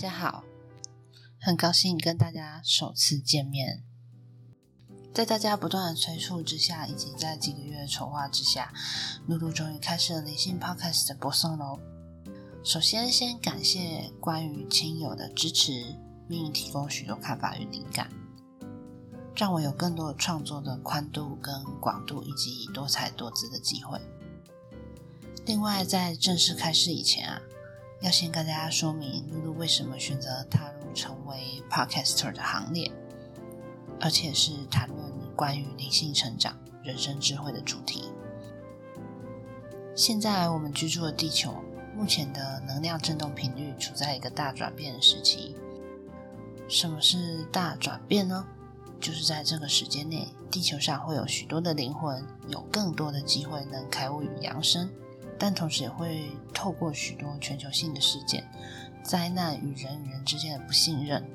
大家好，很高兴跟大家首次见面。在大家不断的催促之下，以及在几个月的筹划之下，露露终于开始了灵性 Podcast 的播送喽。首先，先感谢关于亲友的支持，并提供许多看法与灵感，让我有更多创作的宽度跟广度，以及多彩多姿的机会。另外，在正式开始以前啊。要先跟大家说明露露为什么选择踏入成为 podcaster 的行列，而且是谈论关于灵性成长、人生智慧的主题。现在我们居住的地球，目前的能量振动频率处在一个大转变的时期。什么是大转变呢？就是在这个时间内，地球上会有许多的灵魂，有更多的机会能开悟与扬升。但同时也会透过许多全球性的事件、灾难与人与人之间的不信任、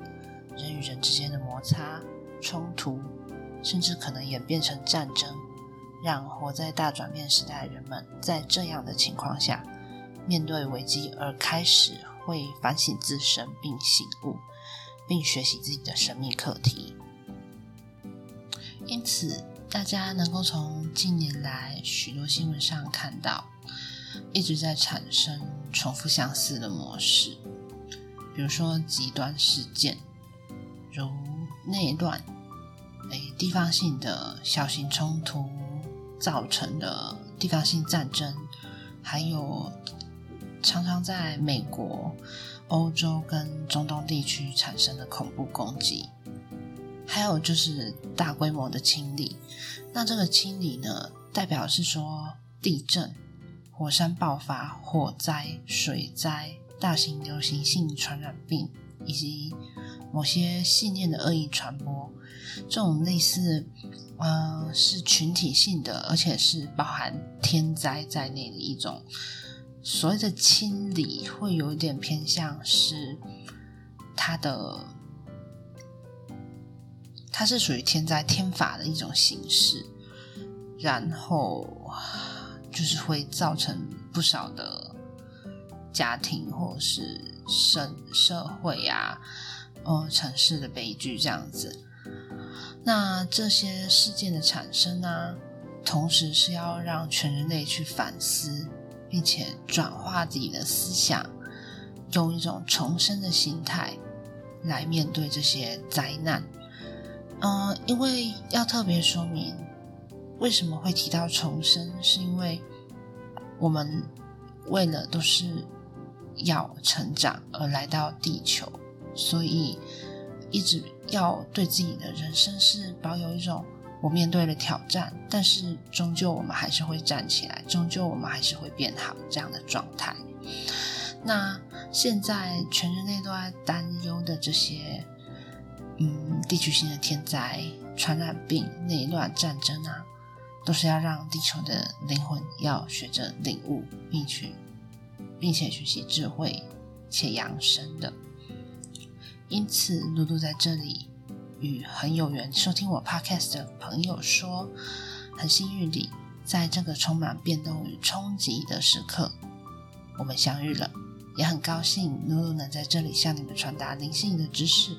人与人之间的摩擦、冲突，甚至可能演变成战争，让活在大转变时代的人们在这样的情况下，面对危机而开始会反省自身，并醒悟，并学习自己的神秘课题。因此，大家能够从近年来许多新闻上看到。一直在产生重复相似的模式，比如说极端事件，如内乱、诶地方性的小型冲突造成的地方性战争，还有常常在美国、欧洲跟中东地区产生的恐怖攻击，还有就是大规模的清理。那这个清理呢，代表是说地震。火山爆发、火灾、水灾、大型流行性传染病，以及某些信念的恶意传播，这种类似，呃，是群体性的，而且是包含天灾在内的一种所谓的清理，会有一点偏向是它的，它是属于天灾天法的一种形式，然后。就是会造成不少的家庭或者是社社会啊，呃，城市的悲剧这样子。那这些事件的产生呢，同时是要让全人类去反思，并且转化自己的思想，用一种重生的心态来面对这些灾难。嗯，因为要特别说明。为什么会提到重生？是因为我们为了都是要成长而来到地球，所以一直要对自己的人生是保有一种我面对了挑战，但是终究我们还是会站起来，终究我们还是会变好这样的状态。那现在全人类都在担忧的这些，嗯，地区性的天灾、传染病、内乱、战争啊。都是要让地球的灵魂要学着领悟，并且并且学习智慧且养生的。因此，露露在这里与很有缘收听我 podcast 的朋友说，很幸运地在这个充满变动与冲击的时刻，我们相遇了，也很高兴露露能在这里向你们传达灵性的知识。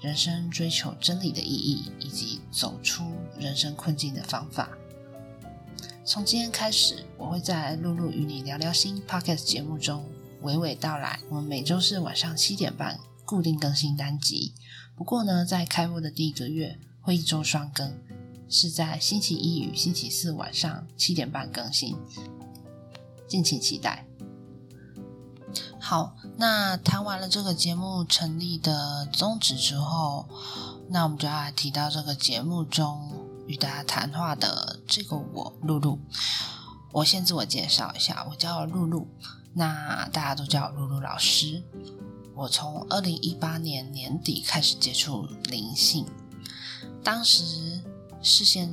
人生追求真理的意义，以及走出人生困境的方法。从今天开始，我会在露露与你聊聊心 Podcast 节目中娓娓道来。我们每周四晚上七点半固定更新单集。不过呢，在开播的第一个月会一周双更，是在星期一与星期四晚上七点半更新，敬请期待。好，那谈完了这个节目成立的宗旨之后，那我们就要来提到这个节目中。与大家谈话的这个我露露，我先自我介绍一下，我叫露露，那大家都叫露露老师。我从二零一八年年底开始接触灵性，当时是先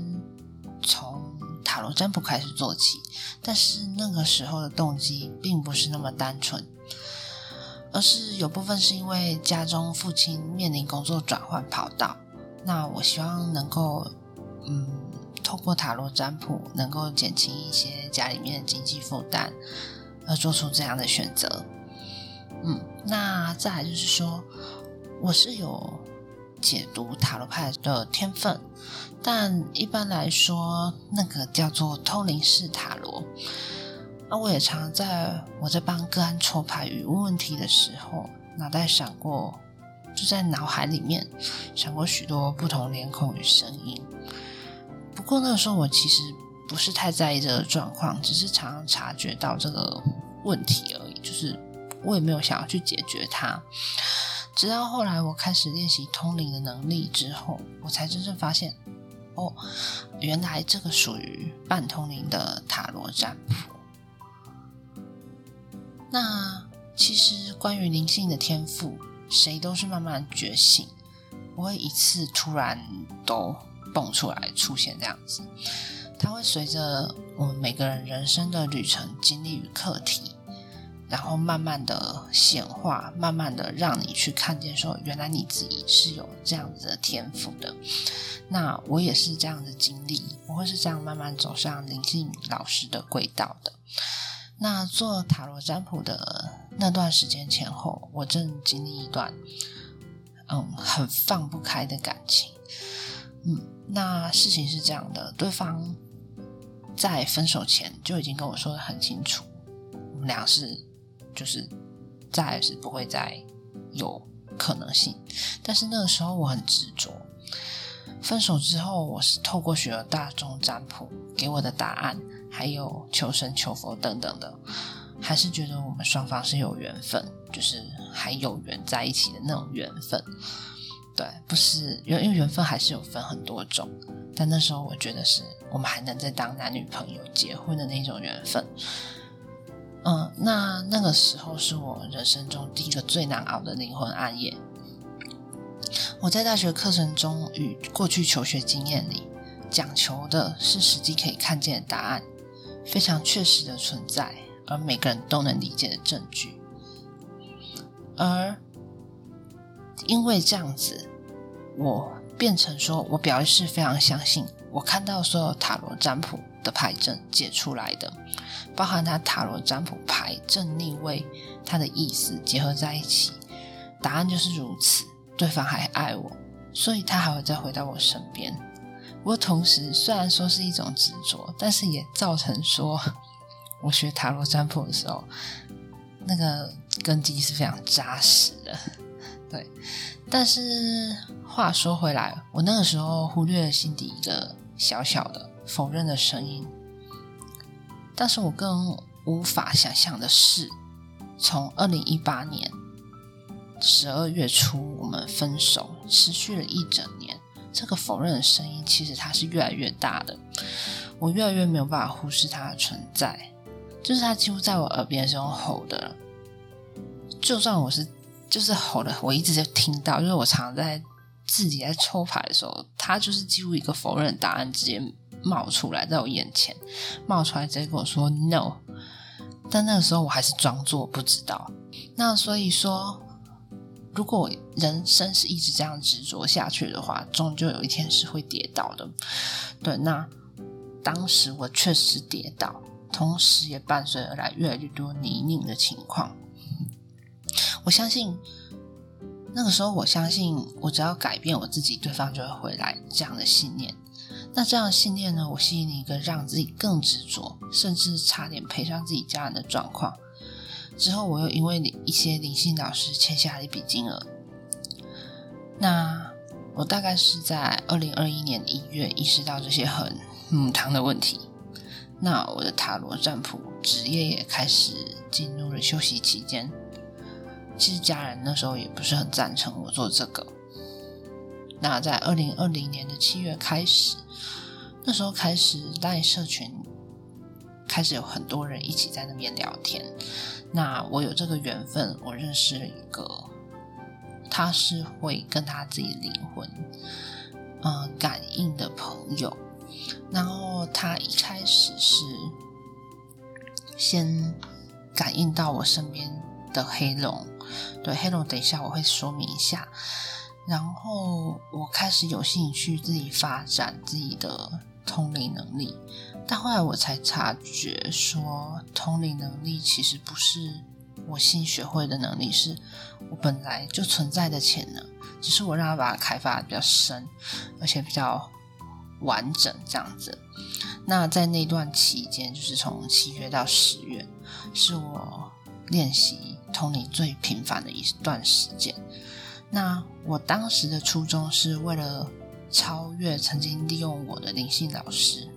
从塔罗占卜开始做起，但是那个时候的动机并不是那么单纯，而是有部分是因为家中父亲面临工作转换跑道，那我希望能够。嗯，透过塔罗占卜能够减轻一些家里面的经济负担，而做出这样的选择。嗯，那再来就是说，我是有解读塔罗牌的天分，但一般来说，那个叫做通灵式塔罗。那我也常在我在帮个案抽牌与问问题的时候，脑袋闪过，就在脑海里面闪过许多不同脸孔与声音。不过那个时候我其实不是太在意这个状况，只是常常察觉到这个问题而已，就是我也没有想要去解决它。直到后来我开始练习通灵的能力之后，我才真正发现，哦，原来这个属于半通灵的塔罗占卜。那其实关于灵性的天赋，谁都是慢慢觉醒，不会一次突然都蹦出来出现这样子。它会随着我们每个人人生的旅程、经历与课题，然后慢慢的显化，慢慢的让你去看见，说原来你自己是有这样子的天赋的。那我也是这样的经历，我会是这样慢慢走上灵性老师的轨道的。那做塔罗占卜的那段时间前后，我正经历一段嗯很放不开的感情。嗯，那事情是这样的，对方在分手前就已经跟我说的很清楚，我们俩是就是再是不会再有可能性。但是那个时候我很执着。分手之后，我是透过许多大众占卜给我的答案。还有求神求佛等等的，还是觉得我们双方是有缘分，就是还有缘在一起的那种缘分。对，不是因为缘分还是有分很多种，但那时候我觉得是我们还能再当男女朋友结婚的那种缘分。嗯，那那个时候是我人生中第一个最难熬的灵魂暗夜。我在大学课程中与过去求学经验里讲求的是实际可以看见的答案。非常确实的存在，而每个人都能理解的证据。而因为这样子，我变成说我表示非常相信，我看到所有塔罗占卜的牌阵解出来的，包含他塔罗占卜牌正逆位，它的意思结合在一起，答案就是如此。对方还爱我，所以他还会再回到我身边。不过同时，虽然说是一种执着，但是也造成说，我学塔罗占卜的时候，那个根基是非常扎实的。对，但是话说回来，我那个时候忽略了心底一个小小的否认的声音。但是我更无法想象的是，从二零一八年十二月初我们分手，持续了一整年。这个否认的声音，其实它是越来越大的。我越来越没有办法忽视它的存在，就是它几乎在我耳边是用吼的。就算我是就是吼的，我一直在听到，因为我常在自己在抽牌的时候，他就是几乎一个否认答案直接冒出来在我眼前，冒出来直接跟我说 “no”。但那个时候我还是装作不知道。那所以说。如果人生是一直这样执着下去的话，终究有一天是会跌倒的。对，那当时我确实跌倒，同时也伴随而来越来越多泥泞的情况。我相信那个时候，我相信我只要改变我自己，对方就会回来这样的信念。那这样的信念呢？我吸引了一个让自己更执着，甚至差点赔上自己家人的状况。之后，我又因为一些灵性导师欠下了一笔金额。那我大概是在二零二一年一月意识到这些很母汤的问题。那我的塔罗占卜职业也开始进入了休息期间。其实家人那时候也不是很赞成我做这个。那在二零二零年的七月开始，那时候开始在社群开始有很多人一起在那边聊天。那我有这个缘分，我认识了一个，他是会跟他自己灵魂，呃，感应的朋友。然后他一开始是先感应到我身边的黑龙，对黑龙，等一下我会说明一下。然后我开始有兴趣自己发展自己的通灵能力。但后来我才察觉，说通灵能力其实不是我新学会的能力是我本来就存在的潜能，只是我让它把它开发的比较深，而且比较完整这样子。那在那段期间，就是从七月到十月，是我练习通灵最频繁的一段时间。那我当时的初衷是为了超越曾经利用我的灵性老师。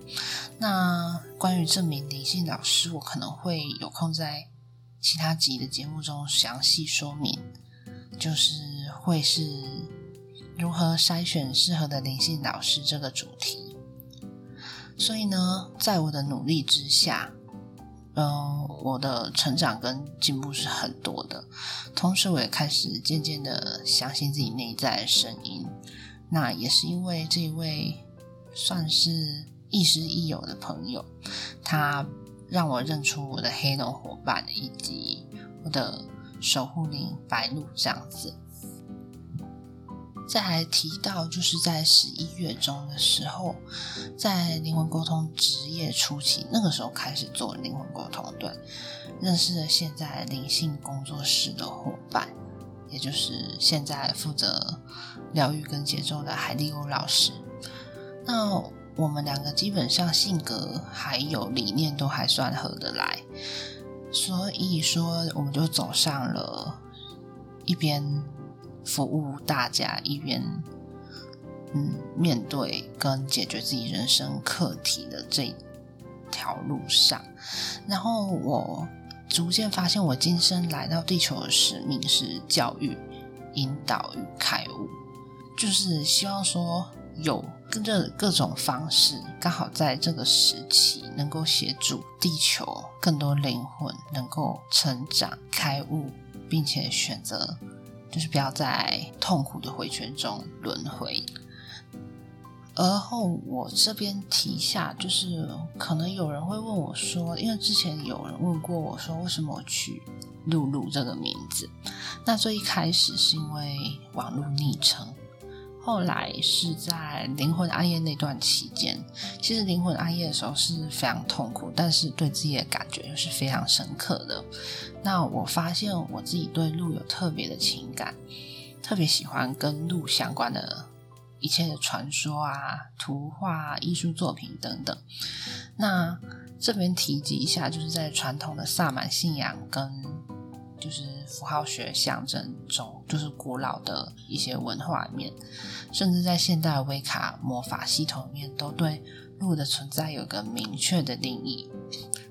那关于这名灵性老师，我可能会有空在其他集的节目中详细说明，就是会是如何筛选适合的灵性老师这个主题。所以呢，在我的努力之下，嗯，我的成长跟进步是很多的。同时，我也开始渐渐的相信自己内在的声音。那也是因为这一位算是亦师亦友的朋友，他让我认出我的黑龙伙伴以及我的守护灵白鹿这样子。再来提到，就是在十一月中的时候，在灵魂沟通职业初期，那个时候开始做灵魂沟通，对，认识了现在灵性工作室的伙伴，也就是现在负责疗愈跟节奏的海蒂欧老师。那我们两个基本上性格还有理念都还算合得来，所以说我们就走上了一边。服务大家，一边嗯面对跟解决自己人生课题的这条路上，然后我逐渐发现，我今生来到地球的使命是教育、引导与开悟，就是希望说有跟着各种方式，刚好在这个时期能够协助地球更多灵魂能够成长、开悟，并且选择。就是不要在痛苦的回圈中轮回。而后我这边提一下，就是可能有人会问我说，因为之前有人问过我说，为什么我取露露这个名字？那最一开始是因为网络昵称。后来是在灵魂暗夜那段期间，其实灵魂暗夜的时候是非常痛苦，但是对自己的感觉又是非常深刻的。那我发现我自己对鹿有特别的情感，特别喜欢跟鹿相关的一切的传说啊、图画、艺术作品等等。那这边提及一下，就是在传统的萨满信仰跟就是符号学象征中，就是古老的一些文化里面，甚至在现代威卡魔法系统里面，都对鹿的存在有个明确的定义。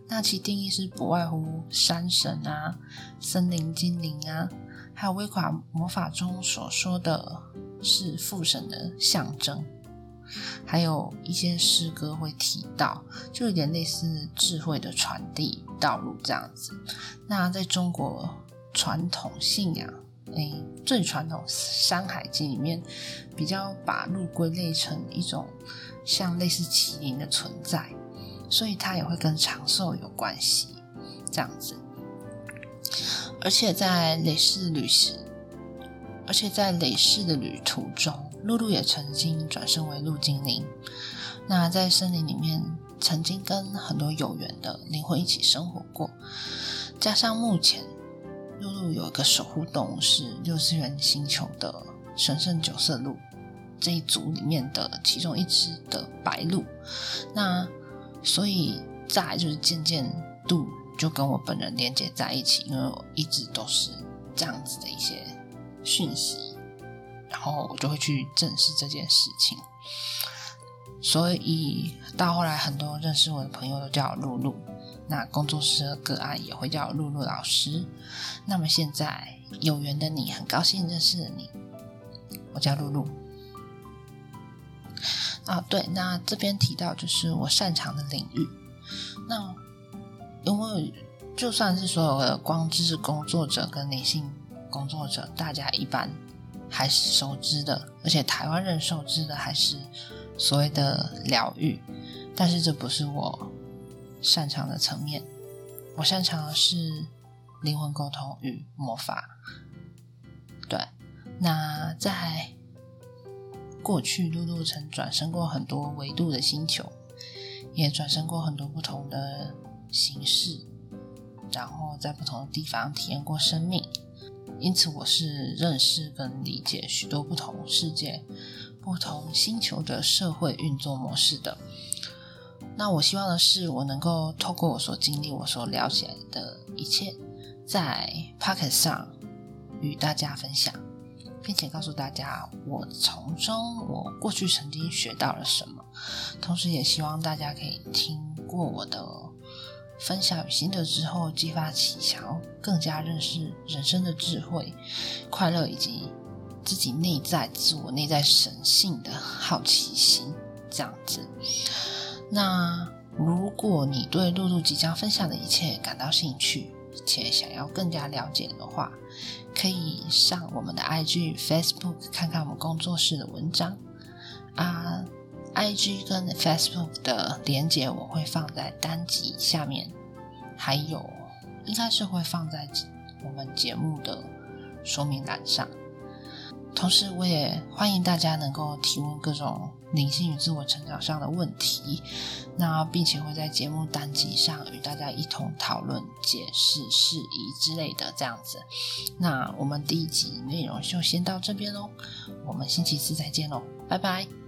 那其定义是不外乎山神啊、森林精灵啊，还有威卡魔法中所说的是父神的象征，还有一些诗歌会提到，就有点类似智慧的传递道路这样子。那在中国。传统信仰，哎，最传统《山海经》里面比较把鹿归类成一种像类似麒麟的存在，所以它也会跟长寿有关系，这样子。而且在累世旅行，而且在累世的旅途中，露露也曾经转生为鹿精灵。那在森林里面，曾经跟很多有缘的灵魂一起生活过，加上目前。露露有一个守护动物是六次元星球的神圣九色鹿这一组里面的其中一只的白鹿，那所以再就是渐渐度就跟我本人连接在一起，因为我一直都是这样子的一些讯息，然后我就会去正视这件事情，所以到后来很多认识我的朋友都叫我露露。那工作室的个案也会叫露露老师。那么现在有缘的你，很高兴认识了你。我叫露露。啊，对，那这边提到就是我擅长的领域。那因为就算是所有的光之工作者跟灵性工作者，大家一般还是熟知的，而且台湾人熟知的还是所谓的疗愈。但是这不是我。擅长的层面，我擅长的是灵魂沟通与魔法。对，那在过去，露露曾转生过很多维度的星球，也转生过很多不同的形式。然后在不同的地方体验过生命，因此我是认识跟理解许多不同世界、不同星球的社会运作模式的。那我希望的是，我能够透过我所经历、我所了解的一切，在 Pocket 上与大家分享，并且告诉大家我从中我过去曾经学到了什么。同时，也希望大家可以听过我的分享与心得之后，激发起想要更加认识人生的智慧、快乐以及自己内在自我内在神性的好奇心，这样子。那如果你对露露即将分享的一切感到兴趣，且想要更加了解的话，可以上我们的 IG、Facebook 看看我们工作室的文章啊。IG 跟 Facebook 的连接我会放在单集下面，还有应该是会放在我们节目的说明栏上。同时，我也欢迎大家能够提问各种灵性与自我成长上的问题，那并且会在节目单集上与大家一同讨论、解释、释疑之类的这样子。那我们第一集内容就先到这边喽，我们星期四再见喽，拜拜。